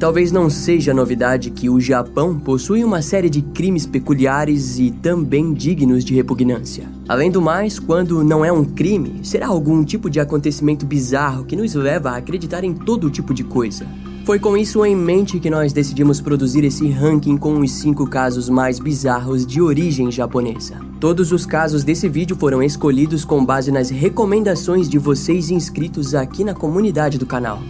Talvez não seja novidade que o Japão possui uma série de crimes peculiares e também dignos de repugnância. Além do mais, quando não é um crime, será algum tipo de acontecimento bizarro que nos leva a acreditar em todo tipo de coisa. Foi com isso em mente que nós decidimos produzir esse ranking com os 5 casos mais bizarros de origem japonesa. Todos os casos desse vídeo foram escolhidos com base nas recomendações de vocês inscritos aqui na comunidade do canal.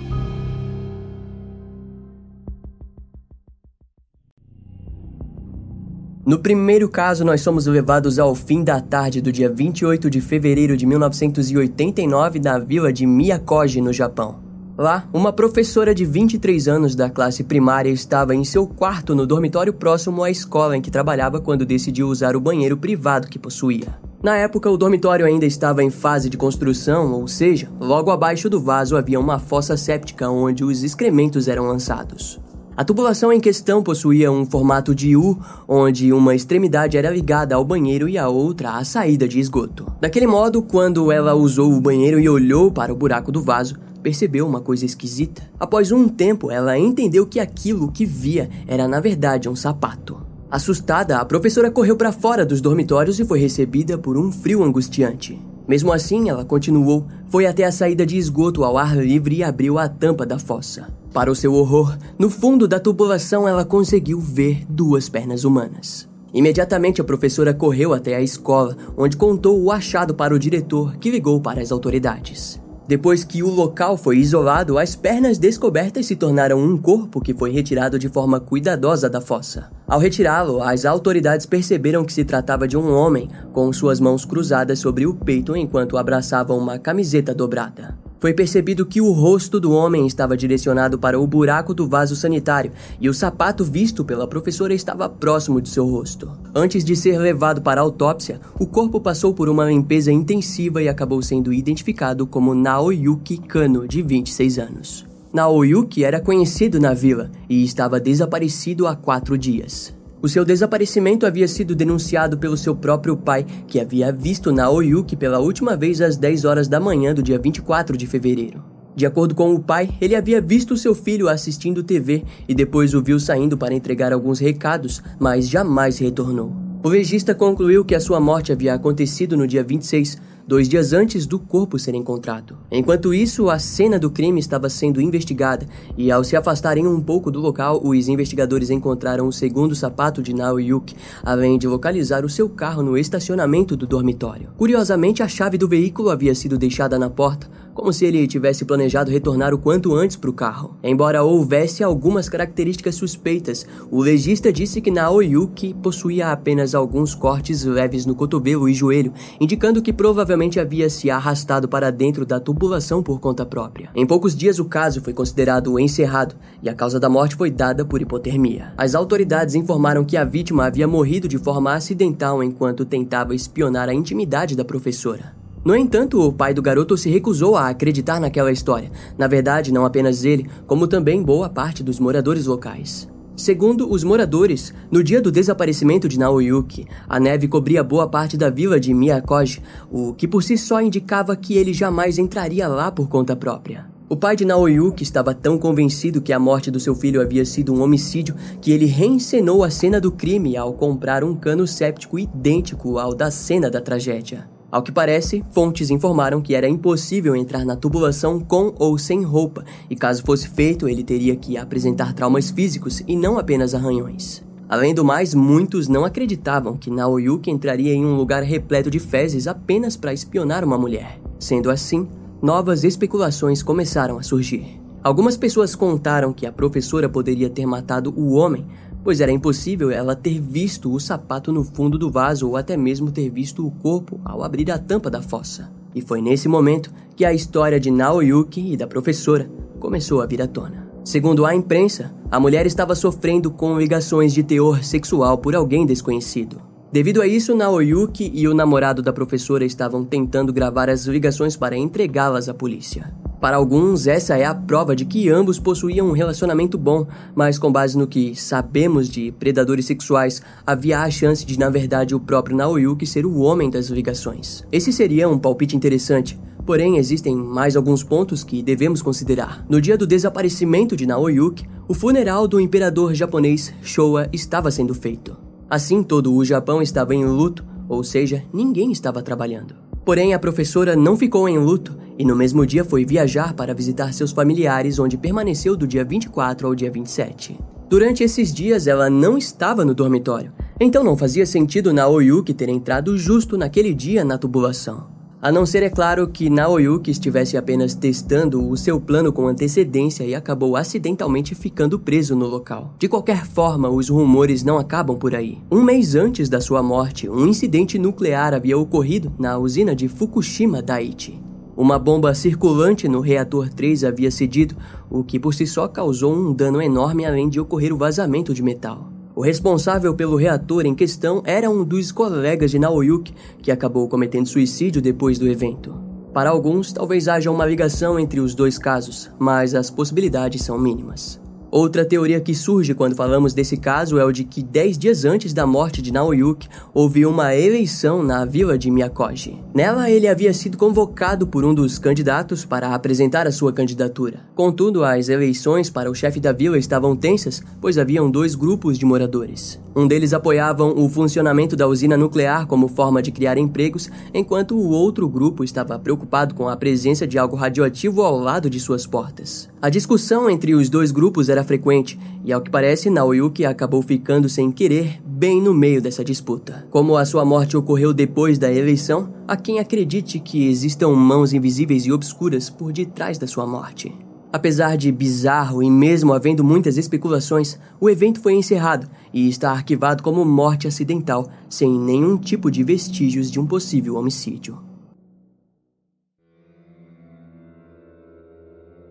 No primeiro caso, nós somos levados ao fim da tarde do dia 28 de fevereiro de 1989 na vila de Miyakoji, no Japão. Lá, uma professora de 23 anos da classe primária estava em seu quarto no dormitório próximo à escola em que trabalhava quando decidiu usar o banheiro privado que possuía. Na época, o dormitório ainda estava em fase de construção, ou seja, logo abaixo do vaso havia uma fossa séptica onde os excrementos eram lançados. A tubulação em questão possuía um formato de U, onde uma extremidade era ligada ao banheiro e a outra à saída de esgoto. Daquele modo, quando ela usou o banheiro e olhou para o buraco do vaso, percebeu uma coisa esquisita. Após um tempo, ela entendeu que aquilo que via era na verdade um sapato. Assustada, a professora correu para fora dos dormitórios e foi recebida por um frio angustiante. Mesmo assim, ela continuou, foi até a saída de esgoto ao ar livre e abriu a tampa da fossa. Para o seu horror, no fundo da tubulação ela conseguiu ver duas pernas humanas. Imediatamente a professora correu até a escola, onde contou o achado para o diretor, que ligou para as autoridades. Depois que o local foi isolado, as pernas descobertas se tornaram um corpo que foi retirado de forma cuidadosa da fossa. Ao retirá-lo, as autoridades perceberam que se tratava de um homem com suas mãos cruzadas sobre o peito enquanto abraçava uma camiseta dobrada. Foi percebido que o rosto do homem estava direcionado para o buraco do vaso sanitário e o sapato visto pela professora estava próximo de seu rosto. Antes de ser levado para a autópsia, o corpo passou por uma limpeza intensiva e acabou sendo identificado como Naoyuki Kano, de 26 anos. Naoyuki era conhecido na vila e estava desaparecido há quatro dias. O seu desaparecimento havia sido denunciado pelo seu próprio pai, que havia visto Naoyuki pela última vez às 10 horas da manhã do dia 24 de fevereiro. De acordo com o pai, ele havia visto seu filho assistindo TV e depois o viu saindo para entregar alguns recados, mas jamais retornou. O legista concluiu que a sua morte havia acontecido no dia 26, dois dias antes do corpo ser encontrado. Enquanto isso, a cena do crime estava sendo investigada e, ao se afastarem um pouco do local, os investigadores encontraram o segundo sapato de Naoyuki, além de localizar o seu carro no estacionamento do dormitório. Curiosamente, a chave do veículo havia sido deixada na porta, como se ele tivesse planejado retornar o quanto antes para o carro. Embora houvesse algumas características suspeitas, o legista disse que Naoyuki possuía apenas alguns cortes leves no cotovelo e joelho, indicando que provavelmente havia se arrastado para dentro da tubulação por conta própria. Em poucos dias, o caso foi considerado encerrado e a causa da morte foi dada por hipotermia. As autoridades informaram que a vítima havia morrido de forma acidental enquanto tentava espionar a intimidade da professora. No entanto, o pai do garoto se recusou a acreditar naquela história. Na verdade, não apenas ele, como também boa parte dos moradores locais. Segundo os moradores, no dia do desaparecimento de Naoyuki, a neve cobria boa parte da vila de Miyakoji, o que por si só indicava que ele jamais entraria lá por conta própria. O pai de Naoyuki estava tão convencido que a morte do seu filho havia sido um homicídio que ele reencenou a cena do crime ao comprar um cano séptico idêntico ao da cena da tragédia. Ao que parece, fontes informaram que era impossível entrar na tubulação com ou sem roupa, e caso fosse feito, ele teria que apresentar traumas físicos e não apenas arranhões. Além do mais, muitos não acreditavam que Naoyuki entraria em um lugar repleto de fezes apenas para espionar uma mulher. Sendo assim, novas especulações começaram a surgir. Algumas pessoas contaram que a professora poderia ter matado o homem pois era impossível ela ter visto o sapato no fundo do vaso ou até mesmo ter visto o corpo ao abrir a tampa da fossa. E foi nesse momento que a história de Naoyuki e da professora começou a vir à tona. Segundo a imprensa, a mulher estava sofrendo com ligações de teor sexual por alguém desconhecido. Devido a isso, Naoyuki e o namorado da professora estavam tentando gravar as ligações para entregá-las à polícia. Para alguns, essa é a prova de que ambos possuíam um relacionamento bom, mas com base no que sabemos de predadores sexuais, havia a chance de, na verdade, o próprio Naoyuki ser o homem das ligações. Esse seria um palpite interessante, Porém, existem mais alguns pontos que devemos considerar. No dia do desaparecimento de Naoyuki, o funeral do imperador japonês Showa estava sendo feito. Assim, todo o Japão estava em luto, ou seja, ninguém estava trabalhando. Porém, a professora não ficou em luto e no mesmo dia foi viajar para visitar seus familiares, onde permaneceu do dia 24 ao dia 27. Durante esses dias, ela não estava no dormitório, então não fazia sentido Naoyuki ter entrado justo naquele dia na tubulação. A não ser, é claro, que Naoyuki estivesse apenas testando o seu plano com antecedência e acabou acidentalmente ficando preso no local. De qualquer forma, os rumores não acabam por aí. Um mês antes da sua morte, um incidente nuclear havia ocorrido na usina de Fukushima Daiichi. Uma bomba circulante no reator 3 havia cedido, o que por si só causou um dano enorme além de ocorrer o vazamento de metal. O responsável pelo reator em questão era um dos colegas de Naoyuki, que acabou cometendo suicídio depois do evento. Para alguns, talvez haja uma ligação entre os dois casos, mas as possibilidades são mínimas. Outra teoria que surge quando falamos desse caso é o de que 10 dias antes da morte de Naoyuki, houve uma eleição na vila de Miyakoji. Nela, ele havia sido convocado por um dos candidatos para apresentar a sua candidatura. Contudo, as eleições para o chefe da vila estavam tensas, pois haviam dois grupos de moradores. Um deles apoiavam o funcionamento da usina nuclear como forma de criar empregos, enquanto o outro grupo estava preocupado com a presença de algo radioativo ao lado de suas portas. A discussão entre os dois grupos era frequente, e ao que parece, Naoyuki acabou ficando sem querer bem no meio dessa disputa. Como a sua morte ocorreu depois da eleição, há quem acredite que existam mãos invisíveis e obscuras por detrás da sua morte. Apesar de bizarro e mesmo havendo muitas especulações, o evento foi encerrado e está arquivado como morte acidental, sem nenhum tipo de vestígios de um possível homicídio.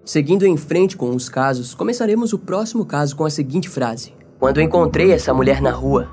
Seguindo em frente com os casos, começaremos o próximo caso com a seguinte frase: Quando encontrei essa mulher na rua,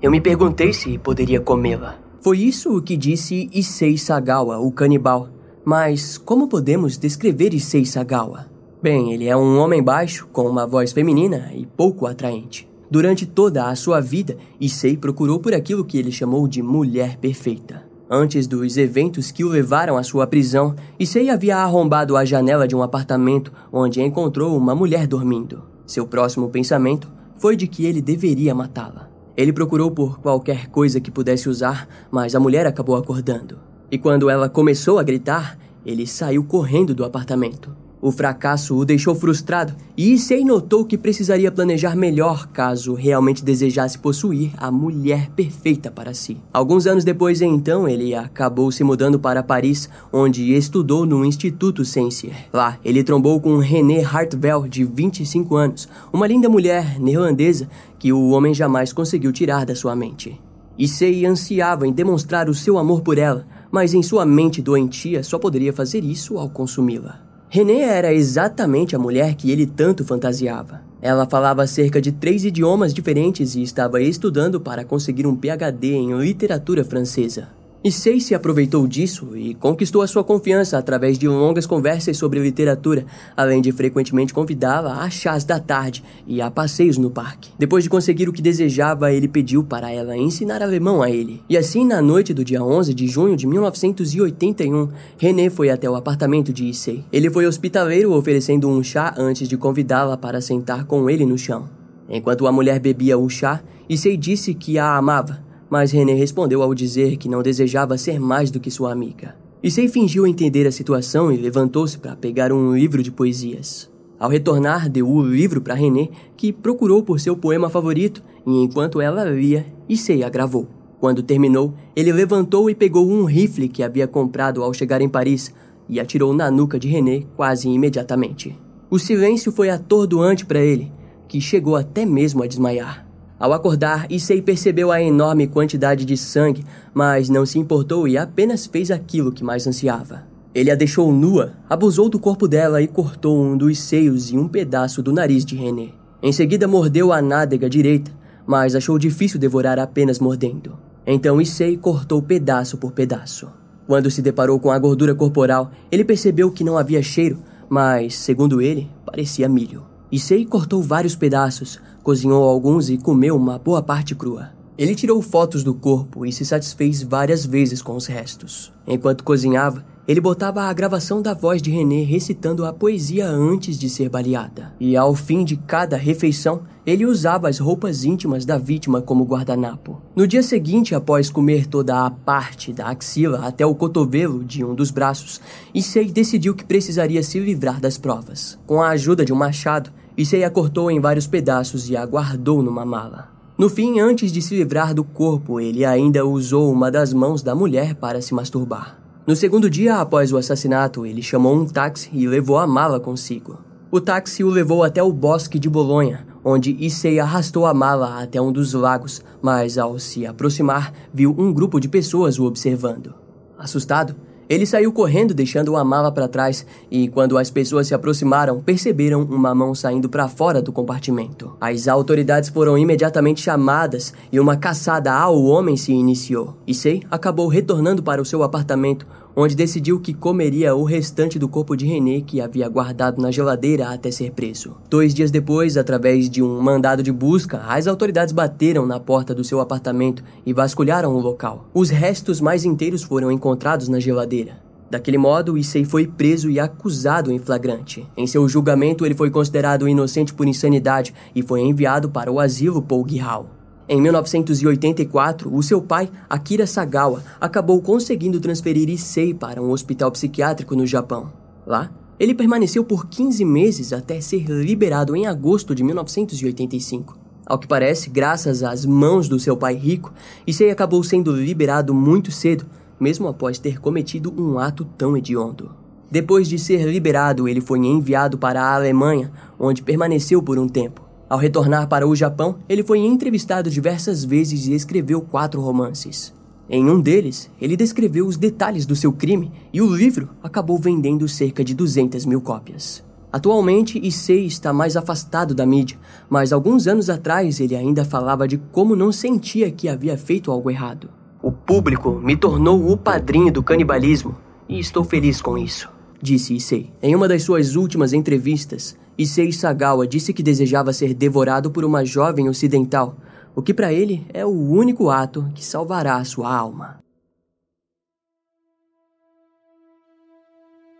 eu me perguntei se poderia comê-la. Foi isso o que disse Issei Sagawa, o canibal. Mas como podemos descrever Issei Sagawa? Bem, ele é um homem baixo, com uma voz feminina e pouco atraente. Durante toda a sua vida, Issei procurou por aquilo que ele chamou de mulher perfeita. Antes dos eventos que o levaram à sua prisão, Issei havia arrombado a janela de um apartamento onde encontrou uma mulher dormindo. Seu próximo pensamento foi de que ele deveria matá-la. Ele procurou por qualquer coisa que pudesse usar, mas a mulher acabou acordando. E quando ela começou a gritar, ele saiu correndo do apartamento. O fracasso o deixou frustrado e Issei notou que precisaria planejar melhor caso realmente desejasse possuir a mulher perfeita para si. Alguns anos depois, então, ele acabou se mudando para Paris, onde estudou no Instituto Sensier. Lá, ele trombou com René Hartwell, de 25 anos, uma linda mulher neerlandesa que o homem jamais conseguiu tirar da sua mente. Issei ansiava em demonstrar o seu amor por ela, mas em sua mente doentia só poderia fazer isso ao consumi-la. René era exatamente a mulher que ele tanto fantasiava. Ela falava cerca de três idiomas diferentes e estava estudando para conseguir um PhD em literatura francesa. E Sei se aproveitou disso e conquistou a sua confiança através de longas conversas sobre literatura, além de frequentemente convidá-la a chás da tarde e a passeios no parque. Depois de conseguir o que desejava, ele pediu para ela ensinar alemão a ele. E assim, na noite do dia 11 de junho de 1981, René foi até o apartamento de Issei. Ele foi hospitaleiro oferecendo um chá antes de convidá-la para sentar com ele no chão. Enquanto a mulher bebia o chá, Issei disse que a amava mas René respondeu ao dizer que não desejava ser mais do que sua amiga. Issei fingiu entender a situação e levantou-se para pegar um livro de poesias. Ao retornar, deu o livro para René, que procurou por seu poema favorito, e enquanto ela lia, Issei agravou. Quando terminou, ele levantou e pegou um rifle que havia comprado ao chegar em Paris e atirou na nuca de René quase imediatamente. O silêncio foi atordoante para ele, que chegou até mesmo a desmaiar. Ao acordar, Issei percebeu a enorme quantidade de sangue, mas não se importou e apenas fez aquilo que mais ansiava. Ele a deixou nua, abusou do corpo dela e cortou um dos seios e um pedaço do nariz de René. Em seguida, mordeu a nádega direita, mas achou difícil devorar apenas mordendo. Então Issei cortou pedaço por pedaço. Quando se deparou com a gordura corporal, ele percebeu que não havia cheiro, mas, segundo ele, parecia milho. Issei cortou vários pedaços, cozinhou alguns e comeu uma boa parte crua. Ele tirou fotos do corpo e se satisfez várias vezes com os restos. Enquanto cozinhava, ele botava a gravação da voz de René recitando a poesia antes de ser baleada. E ao fim de cada refeição, ele usava as roupas íntimas da vítima como guardanapo. No dia seguinte, após comer toda a parte da axila até o cotovelo de um dos braços, Issei decidiu que precisaria se livrar das provas. Com a ajuda de um machado, Issei a cortou em vários pedaços e a guardou numa mala. No fim, antes de se livrar do corpo, ele ainda usou uma das mãos da mulher para se masturbar. No segundo dia após o assassinato, ele chamou um táxi e levou a mala consigo. O táxi o levou até o bosque de Bolonha, onde Issei arrastou a mala até um dos lagos, mas ao se aproximar, viu um grupo de pessoas o observando. Assustado, ele saiu correndo, deixando a mala para trás, e quando as pessoas se aproximaram, perceberam uma mão saindo para fora do compartimento. As autoridades foram imediatamente chamadas e uma caçada ao homem se iniciou. Issei acabou retornando para o seu apartamento, onde decidiu que comeria o restante do corpo de René que havia guardado na geladeira até ser preso. Dois dias depois, através de um mandado de busca, as autoridades bateram na porta do seu apartamento e vasculharam o local. Os restos mais inteiros foram encontrados na geladeira. Daquele modo, Issei foi preso e acusado em flagrante. Em seu julgamento, ele foi considerado inocente por insanidade e foi enviado para o asilo Paul Gihal. Em 1984, o seu pai, Akira Sagawa, acabou conseguindo transferir Issei para um hospital psiquiátrico no Japão. Lá, ele permaneceu por 15 meses até ser liberado em agosto de 1985. Ao que parece, graças às mãos do seu pai rico, Issei acabou sendo liberado muito cedo, mesmo após ter cometido um ato tão hediondo. Depois de ser liberado, ele foi enviado para a Alemanha, onde permaneceu por um tempo. Ao retornar para o Japão, ele foi entrevistado diversas vezes e escreveu quatro romances. Em um deles, ele descreveu os detalhes do seu crime e o livro acabou vendendo cerca de 200 mil cópias. Atualmente, Issei está mais afastado da mídia, mas alguns anos atrás ele ainda falava de como não sentia que havia feito algo errado. O público me tornou o padrinho do canibalismo e estou feliz com isso, disse Issei. Em uma das suas últimas entrevistas, Issei Sagawa disse que desejava ser devorado por uma jovem ocidental, o que para ele é o único ato que salvará sua alma.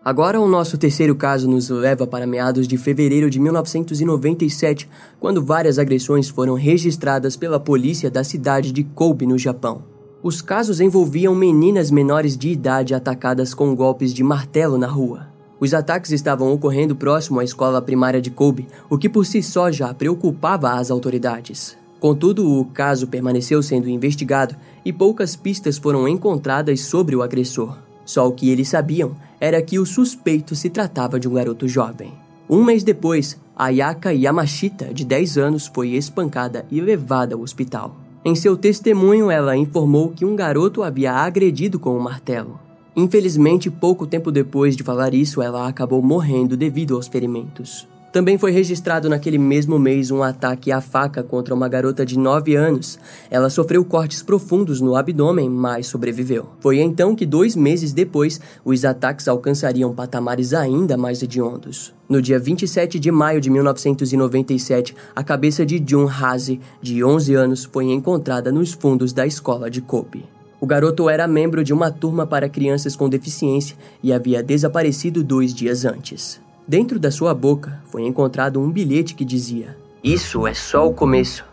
Agora, o nosso terceiro caso nos leva para meados de fevereiro de 1997, quando várias agressões foram registradas pela polícia da cidade de Kobe, no Japão. Os casos envolviam meninas menores de idade atacadas com golpes de martelo na rua. Os ataques estavam ocorrendo próximo à escola primária de Kobe, o que por si só já preocupava as autoridades. Contudo, o caso permaneceu sendo investigado e poucas pistas foram encontradas sobre o agressor. Só o que eles sabiam era que o suspeito se tratava de um garoto jovem. Um mês depois, Ayaka Yamashita, de 10 anos, foi espancada e levada ao hospital. Em seu testemunho, ela informou que um garoto havia agredido com um martelo. Infelizmente, pouco tempo depois de falar isso, ela acabou morrendo devido aos ferimentos. Também foi registrado naquele mesmo mês um ataque à faca contra uma garota de 9 anos. Ela sofreu cortes profundos no abdômen, mas sobreviveu. Foi então que, dois meses depois, os ataques alcançariam patamares ainda mais hediondos. No dia 27 de maio de 1997, a cabeça de Jun Haze, de 11 anos, foi encontrada nos fundos da escola de Kobe. O garoto era membro de uma turma para crianças com deficiência e havia desaparecido dois dias antes. Dentro da sua boca foi encontrado um bilhete que dizia: Isso é só o começo.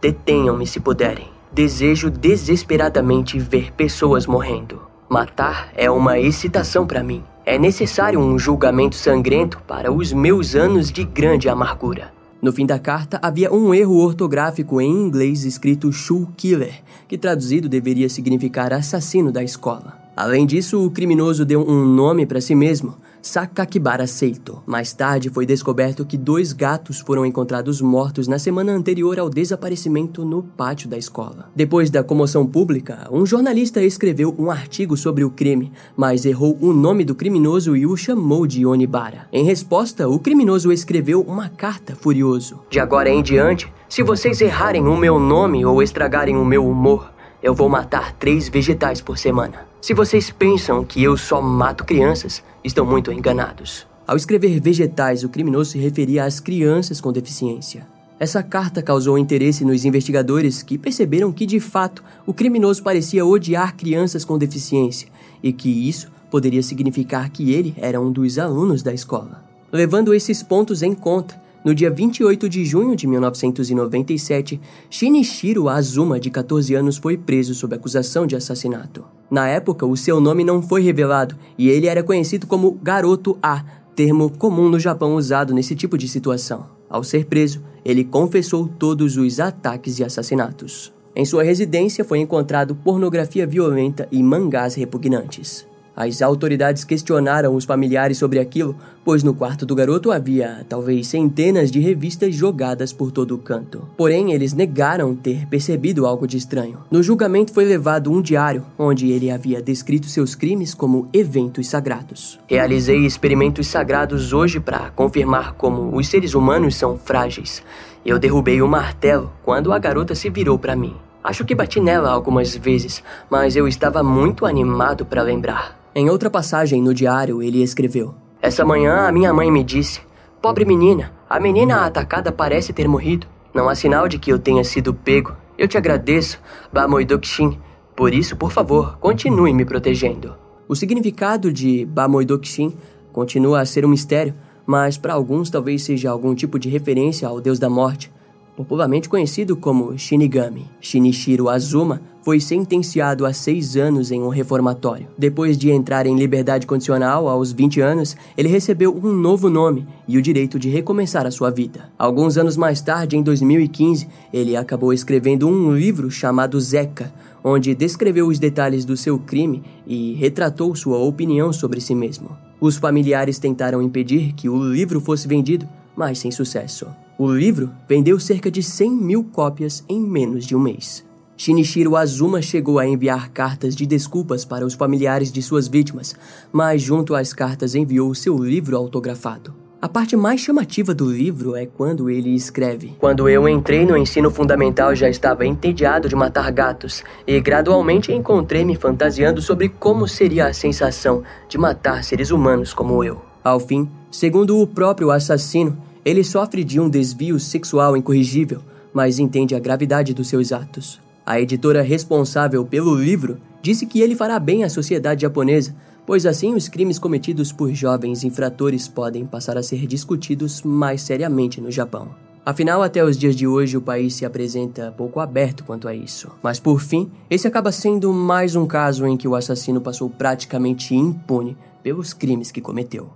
Detenham-me se puderem. Desejo desesperadamente ver pessoas morrendo. Matar é uma excitação para mim. É necessário um julgamento sangrento para os meus anos de grande amargura. No fim da carta havia um erro ortográfico em inglês escrito Shoe Killer, que traduzido deveria significar assassino da escola. Além disso, o criminoso deu um nome para si mesmo, Sakakibara Seito. Mais tarde foi descoberto que dois gatos foram encontrados mortos na semana anterior ao desaparecimento no pátio da escola. Depois da comoção pública, um jornalista escreveu um artigo sobre o crime, mas errou o nome do criminoso e o chamou de Onibara. Em resposta, o criminoso escreveu uma carta furioso. De agora em diante, se vocês errarem o meu nome ou estragarem o meu humor, eu vou matar três vegetais por semana. Se vocês pensam que eu só mato crianças, estão muito enganados. Ao escrever vegetais, o criminoso se referia às crianças com deficiência. Essa carta causou interesse nos investigadores que perceberam que, de fato, o criminoso parecia odiar crianças com deficiência e que isso poderia significar que ele era um dos alunos da escola. Levando esses pontos em conta, no dia 28 de junho de 1997, Shinichiro Azuma, de 14 anos, foi preso sob acusação de assassinato. Na época, o seu nome não foi revelado e ele era conhecido como Garoto A, termo comum no Japão usado nesse tipo de situação. Ao ser preso, ele confessou todos os ataques e assassinatos. Em sua residência foi encontrado pornografia violenta e mangás repugnantes. As autoridades questionaram os familiares sobre aquilo, pois no quarto do garoto havia talvez centenas de revistas jogadas por todo o canto. Porém, eles negaram ter percebido algo de estranho. No julgamento foi levado um diário, onde ele havia descrito seus crimes como eventos sagrados. Realizei experimentos sagrados hoje para confirmar como os seres humanos são frágeis. Eu derrubei o martelo quando a garota se virou para mim. Acho que bati nela algumas vezes, mas eu estava muito animado para lembrar. Em outra passagem no diário, ele escreveu: Essa manhã a minha mãe me disse: Pobre menina, a menina atacada parece ter morrido. Não há sinal de que eu tenha sido pego. Eu te agradeço, Bamoidokshin. Por isso, por favor, continue me protegendo. O significado de Bamoidokshin continua a ser um mistério, mas para alguns talvez seja algum tipo de referência ao deus da morte popularmente conhecido como Shinigami. Shinichiro Azuma foi sentenciado a seis anos em um reformatório. Depois de entrar em liberdade condicional aos 20 anos, ele recebeu um novo nome e o direito de recomeçar a sua vida. Alguns anos mais tarde, em 2015, ele acabou escrevendo um livro chamado Zeca, onde descreveu os detalhes do seu crime e retratou sua opinião sobre si mesmo. Os familiares tentaram impedir que o livro fosse vendido, mas sem sucesso. O livro vendeu cerca de 100 mil cópias em menos de um mês. Shinichiro Azuma chegou a enviar cartas de desculpas para os familiares de suas vítimas, mas junto às cartas enviou seu livro autografado. A parte mais chamativa do livro é quando ele escreve: Quando eu entrei no ensino fundamental já estava entediado de matar gatos e gradualmente encontrei-me fantasiando sobre como seria a sensação de matar seres humanos como eu. Ao fim, segundo o próprio assassino, ele sofre de um desvio sexual incorrigível, mas entende a gravidade dos seus atos. A editora responsável pelo livro disse que ele fará bem à sociedade japonesa, pois assim os crimes cometidos por jovens infratores podem passar a ser discutidos mais seriamente no Japão. Afinal, até os dias de hoje, o país se apresenta pouco aberto quanto a isso. Mas por fim, esse acaba sendo mais um caso em que o assassino passou praticamente impune pelos crimes que cometeu.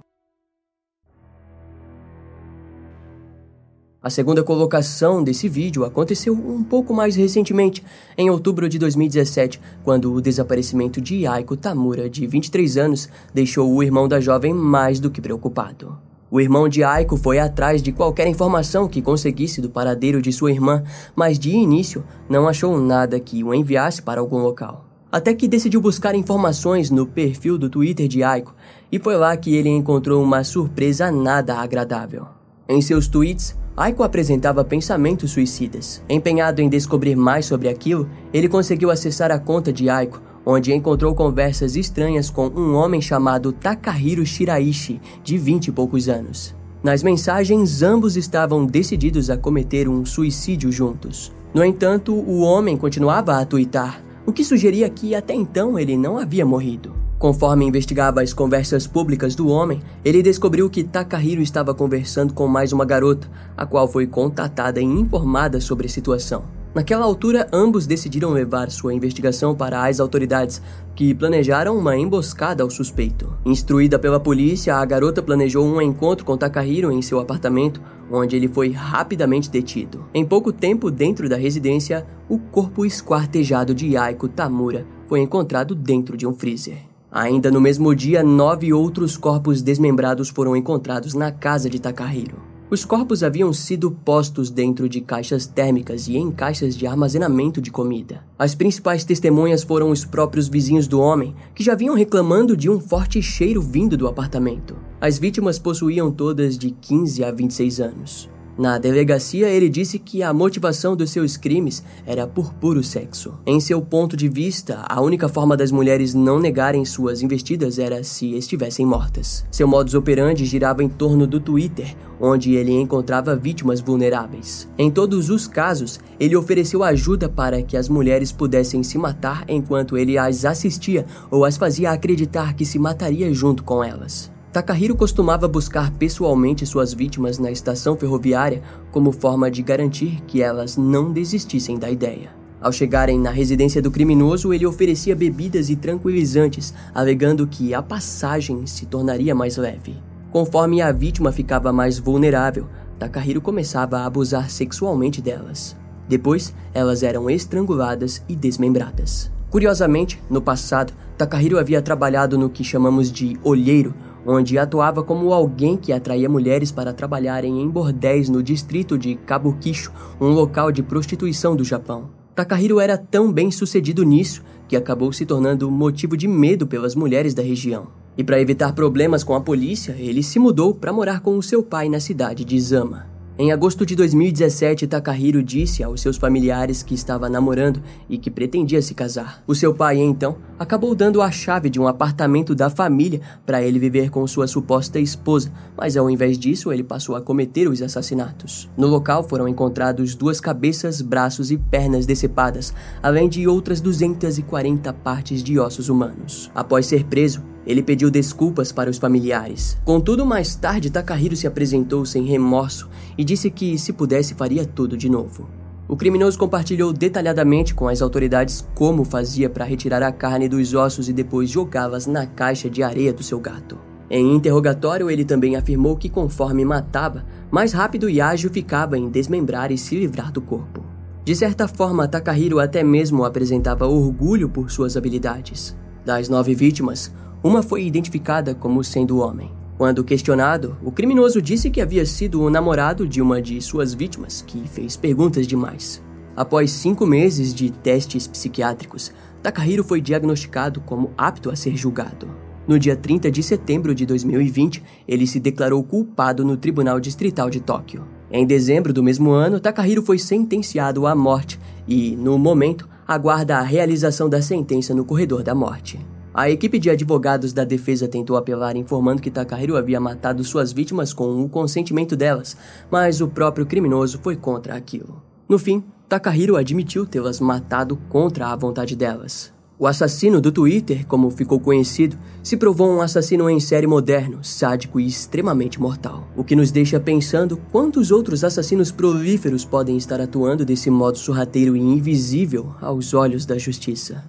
A segunda colocação desse vídeo aconteceu um pouco mais recentemente, em outubro de 2017, quando o desaparecimento de Aiko Tamura, de 23 anos, deixou o irmão da jovem mais do que preocupado. O irmão de Aiko foi atrás de qualquer informação que conseguisse do paradeiro de sua irmã, mas de início não achou nada que o enviasse para algum local. Até que decidiu buscar informações no perfil do Twitter de Aiko, e foi lá que ele encontrou uma surpresa nada agradável. Em seus tweets, Aiko apresentava pensamentos suicidas. Empenhado em descobrir mais sobre aquilo, ele conseguiu acessar a conta de Aiko, onde encontrou conversas estranhas com um homem chamado Takahiro Shiraishi, de vinte e poucos anos. Nas mensagens, ambos estavam decididos a cometer um suicídio juntos. No entanto, o homem continuava a twittar, o que sugeria que até então ele não havia morrido. Conforme investigava as conversas públicas do homem, ele descobriu que Takahiro estava conversando com mais uma garota, a qual foi contatada e informada sobre a situação. Naquela altura, ambos decidiram levar sua investigação para as autoridades, que planejaram uma emboscada ao suspeito. Instruída pela polícia, a garota planejou um encontro com Takahiro em seu apartamento, onde ele foi rapidamente detido. Em pouco tempo, dentro da residência, o corpo esquartejado de Aiko Tamura foi encontrado dentro de um freezer. Ainda no mesmo dia, nove outros corpos desmembrados foram encontrados na casa de Takahiro. Os corpos haviam sido postos dentro de caixas térmicas e em caixas de armazenamento de comida. As principais testemunhas foram os próprios vizinhos do homem, que já vinham reclamando de um forte cheiro vindo do apartamento. As vítimas possuíam todas de 15 a 26 anos. Na delegacia, ele disse que a motivação dos seus crimes era por puro sexo. Em seu ponto de vista, a única forma das mulheres não negarem suas investidas era se estivessem mortas. Seu modus operandi girava em torno do Twitter, onde ele encontrava vítimas vulneráveis. Em todos os casos, ele ofereceu ajuda para que as mulheres pudessem se matar enquanto ele as assistia ou as fazia acreditar que se mataria junto com elas. Takahiro costumava buscar pessoalmente suas vítimas na estação ferroviária como forma de garantir que elas não desistissem da ideia. Ao chegarem na residência do criminoso, ele oferecia bebidas e tranquilizantes, alegando que a passagem se tornaria mais leve. Conforme a vítima ficava mais vulnerável, Takahiro começava a abusar sexualmente delas. Depois, elas eram estranguladas e desmembradas. Curiosamente, no passado, Takahiro havia trabalhado no que chamamos de olheiro, onde atuava como alguém que atraía mulheres para trabalharem em bordéis no distrito de Kabukicho, um local de prostituição do Japão. Takahiro era tão bem sucedido nisso que acabou se tornando motivo de medo pelas mulheres da região. E para evitar problemas com a polícia, ele se mudou para morar com o seu pai na cidade de Zama. Em agosto de 2017, Takahiro disse aos seus familiares que estava namorando e que pretendia se casar. O seu pai, então, acabou dando a chave de um apartamento da família para ele viver com sua suposta esposa, mas ao invés disso, ele passou a cometer os assassinatos. No local foram encontrados duas cabeças, braços e pernas decepadas, além de outras 240 partes de ossos humanos. Após ser preso, ele pediu desculpas para os familiares. Contudo, mais tarde, Takahiro se apresentou sem remorso e disse que, se pudesse, faria tudo de novo. O criminoso compartilhou detalhadamente com as autoridades como fazia para retirar a carne dos ossos e depois jogá-las na caixa de areia do seu gato. Em interrogatório, ele também afirmou que, conforme matava, mais rápido e ágil ficava em desmembrar e se livrar do corpo. De certa forma, Takahiro até mesmo apresentava orgulho por suas habilidades. Das nove vítimas, uma foi identificada como sendo homem. Quando questionado, o criminoso disse que havia sido o namorado de uma de suas vítimas, que fez perguntas demais. Após cinco meses de testes psiquiátricos, Takahiro foi diagnosticado como apto a ser julgado. No dia 30 de setembro de 2020, ele se declarou culpado no Tribunal Distrital de Tóquio. Em dezembro do mesmo ano, Takahiro foi sentenciado à morte e, no momento, aguarda a realização da sentença no corredor da morte. A equipe de advogados da defesa tentou apelar informando que Takahiro havia matado suas vítimas com o consentimento delas, mas o próprio criminoso foi contra aquilo. No fim, Takahiro admitiu tê-las matado contra a vontade delas. O assassino do Twitter, como ficou conhecido, se provou um assassino em série moderno, sádico e extremamente mortal. O que nos deixa pensando quantos outros assassinos prolíferos podem estar atuando desse modo sorrateiro e invisível aos olhos da justiça.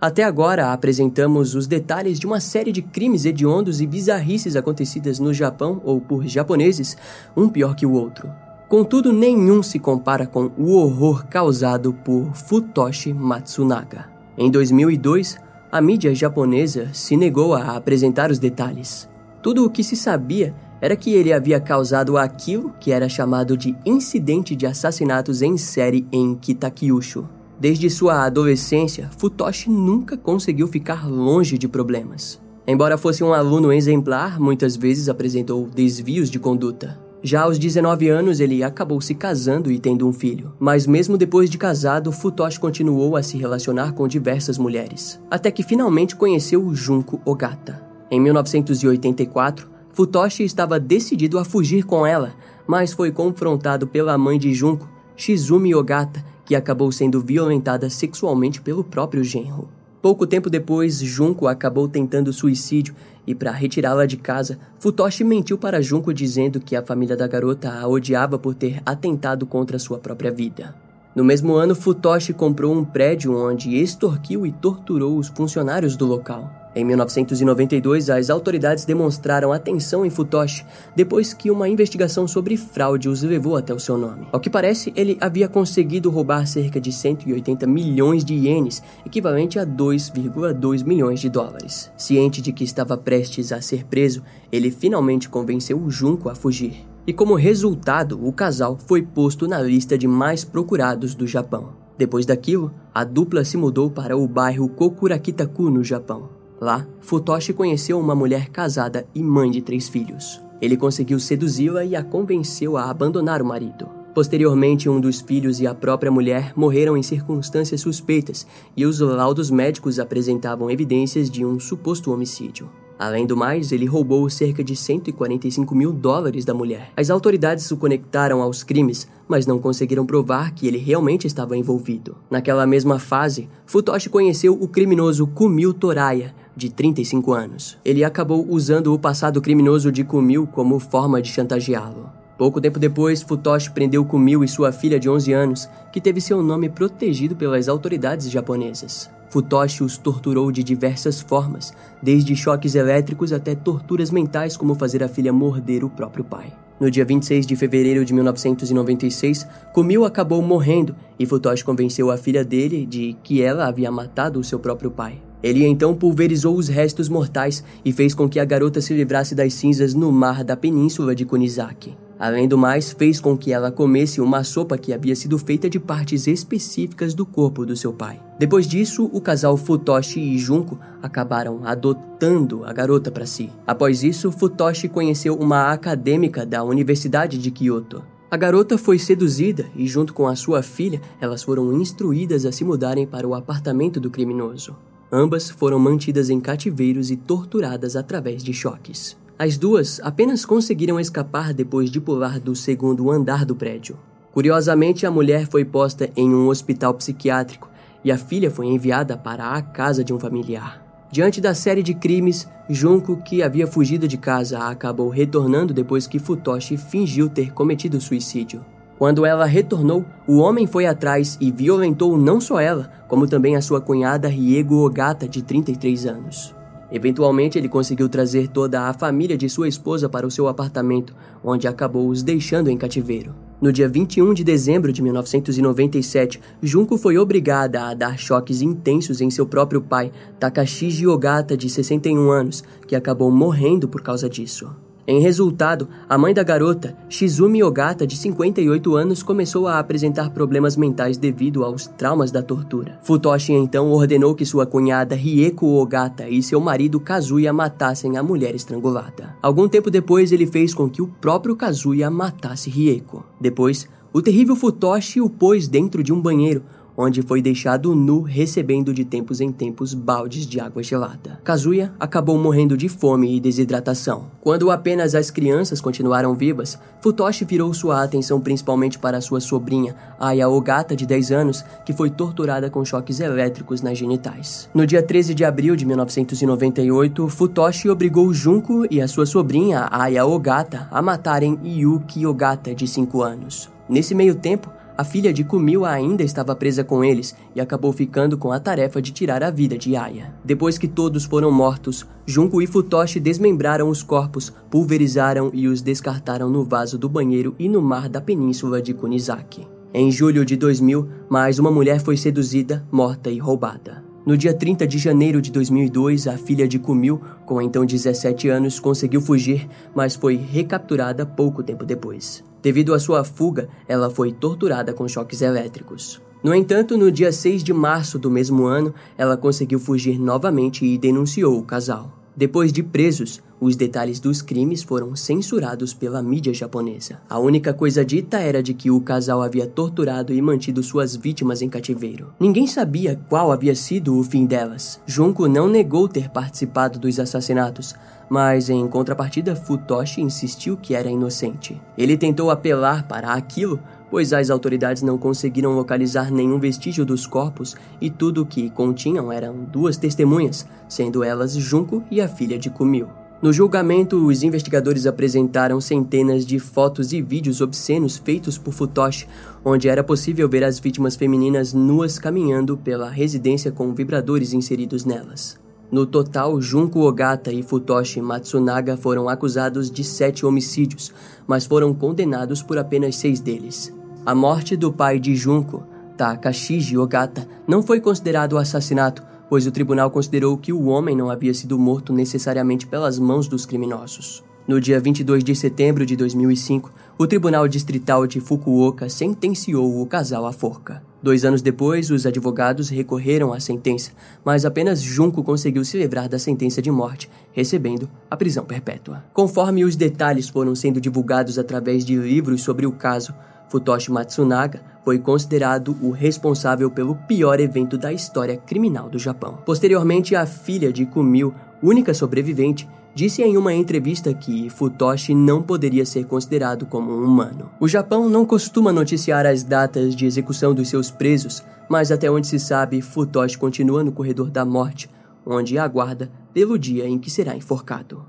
Até agora apresentamos os detalhes de uma série de crimes hediondos e bizarrices acontecidas no Japão ou por japoneses, um pior que o outro. Contudo, nenhum se compara com o horror causado por Futoshi Matsunaga. Em 2002, a mídia japonesa se negou a apresentar os detalhes. Tudo o que se sabia era que ele havia causado aquilo que era chamado de incidente de assassinatos em série em Kitakyushu. Desde sua adolescência, Futoshi nunca conseguiu ficar longe de problemas. Embora fosse um aluno exemplar, muitas vezes apresentou desvios de conduta. Já aos 19 anos, ele acabou se casando e tendo um filho. Mas mesmo depois de casado, Futoshi continuou a se relacionar com diversas mulheres, até que finalmente conheceu Junko Ogata. Em 1984, Futoshi estava decidido a fugir com ela, mas foi confrontado pela mãe de Junko, Shizumi Ogata, que acabou sendo violentada sexualmente pelo próprio genro. Pouco tempo depois, Junko acabou tentando suicídio e, para retirá-la de casa, Futoshi mentiu para Junko dizendo que a família da garota a odiava por ter atentado contra sua própria vida. No mesmo ano, Futoshi comprou um prédio onde extorquiu e torturou os funcionários do local. Em 1992, as autoridades demonstraram atenção em Futoshi depois que uma investigação sobre fraude os levou até o seu nome. Ao que parece, ele havia conseguido roubar cerca de 180 milhões de ienes, equivalente a 2,2 milhões de dólares. Ciente de que estava prestes a ser preso, ele finalmente convenceu o Junko a fugir. E como resultado, o casal foi posto na lista de mais procurados do Japão. Depois daquilo, a dupla se mudou para o bairro Kokurakitaku, no Japão. Lá, Futoshi conheceu uma mulher casada e mãe de três filhos. Ele conseguiu seduzi-la e a convenceu a abandonar o marido. Posteriormente, um dos filhos e a própria mulher morreram em circunstâncias suspeitas e os laudos médicos apresentavam evidências de um suposto homicídio. Além do mais, ele roubou cerca de 145 mil dólares da mulher. As autoridades o conectaram aos crimes, mas não conseguiram provar que ele realmente estava envolvido. Naquela mesma fase, Futoshi conheceu o criminoso Kumil Toraya, de 35 anos. Ele acabou usando o passado criminoso de Kumil como forma de chantageá-lo. Pouco tempo depois, Futoshi prendeu Kumil e sua filha de 11 anos, que teve seu nome protegido pelas autoridades japonesas. Futoshi os torturou de diversas formas, desde choques elétricos até torturas mentais, como fazer a filha morder o próprio pai. No dia 26 de fevereiro de 1996, Kumil acabou morrendo e Futoshi convenceu a filha dele de que ela havia matado o seu próprio pai. Ele então pulverizou os restos mortais e fez com que a garota se livrasse das cinzas no mar da península de Kunizaki. Além do mais, fez com que ela comesse uma sopa que havia sido feita de partes específicas do corpo do seu pai. Depois disso, o casal Futoshi e Junko acabaram adotando a garota para si. Após isso, Futoshi conheceu uma acadêmica da Universidade de Kyoto. A garota foi seduzida e, junto com a sua filha, elas foram instruídas a se mudarem para o apartamento do criminoso. Ambas foram mantidas em cativeiros e torturadas através de choques. As duas apenas conseguiram escapar depois de pular do segundo andar do prédio. Curiosamente, a mulher foi posta em um hospital psiquiátrico e a filha foi enviada para a casa de um familiar. Diante da série de crimes, Junko, que havia fugido de casa, acabou retornando depois que Futoshi fingiu ter cometido suicídio. Quando ela retornou, o homem foi atrás e violentou não só ela, como também a sua cunhada Riego Ogata, de 33 anos. Eventualmente, ele conseguiu trazer toda a família de sua esposa para o seu apartamento, onde acabou os deixando em cativeiro. No dia 21 de dezembro de 1997, Junko foi obrigada a dar choques intensos em seu próprio pai, Takashi Ogata, de 61 anos, que acabou morrendo por causa disso. Em resultado, a mãe da garota, Shizumi Ogata, de 58 anos, começou a apresentar problemas mentais devido aos traumas da tortura. Futoshi então ordenou que sua cunhada Rieko Ogata e seu marido Kazuya matassem a mulher estrangulada. Algum tempo depois, ele fez com que o próprio Kazuya matasse Rieko. Depois, o terrível Futoshi o pôs dentro de um banheiro, onde foi deixado nu recebendo de tempos em tempos baldes de água gelada. Kazuya acabou morrendo de fome e desidratação. Quando apenas as crianças continuaram vivas, Futoshi virou sua atenção principalmente para sua sobrinha, Aya Ogata, de 10 anos, que foi torturada com choques elétricos nas genitais. No dia 13 de abril de 1998, Futoshi obrigou Junko e a sua sobrinha, Aya Ogata, a matarem Yuki Ogata, de 5 anos. Nesse meio tempo, a filha de Kumil ainda estava presa com eles e acabou ficando com a tarefa de tirar a vida de Aya. Depois que todos foram mortos, Junko e Futoshi desmembraram os corpos, pulverizaram e os descartaram no vaso do banheiro e no mar da península de Kunizaki. Em julho de 2000, mais uma mulher foi seduzida, morta e roubada. No dia 30 de janeiro de 2002, a filha de Kumil, com então 17 anos, conseguiu fugir, mas foi recapturada pouco tempo depois. Devido à sua fuga, ela foi torturada com choques elétricos. No entanto, no dia 6 de março do mesmo ano, ela conseguiu fugir novamente e denunciou o casal. Depois de presos, os detalhes dos crimes foram censurados pela mídia japonesa. A única coisa dita era de que o casal havia torturado e mantido suas vítimas em cativeiro. Ninguém sabia qual havia sido o fim delas. Junko não negou ter participado dos assassinatos, mas em contrapartida, Futoshi insistiu que era inocente. Ele tentou apelar para aquilo, pois as autoridades não conseguiram localizar nenhum vestígio dos corpos e tudo o que continham eram duas testemunhas, sendo elas Junko e a filha de Kumil. No julgamento, os investigadores apresentaram centenas de fotos e vídeos obscenos feitos por Futoshi, onde era possível ver as vítimas femininas nuas caminhando pela residência com vibradores inseridos nelas. No total, Junko Ogata e Futoshi Matsunaga foram acusados de sete homicídios, mas foram condenados por apenas seis deles. A morte do pai de Junko, Takashiji Ogata, não foi considerado assassinato, pois o tribunal considerou que o homem não havia sido morto necessariamente pelas mãos dos criminosos. No dia 22 de setembro de 2005, o Tribunal Distrital de Fukuoka sentenciou o casal à forca. Dois anos depois, os advogados recorreram à sentença, mas apenas Junko conseguiu se livrar da sentença de morte, recebendo a prisão perpétua. Conforme os detalhes foram sendo divulgados através de livros sobre o caso, Futoshi Matsunaga foi considerado o responsável pelo pior evento da história criminal do Japão. Posteriormente, a filha de Kumio, única sobrevivente, disse em uma entrevista que Futoshi não poderia ser considerado como um humano. O Japão não costuma noticiar as datas de execução dos seus presos, mas até onde se sabe, Futoshi continua no corredor da morte, onde aguarda pelo dia em que será enforcado.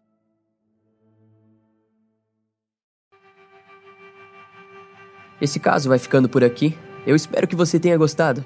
Esse caso vai ficando por aqui. Eu espero que você tenha gostado.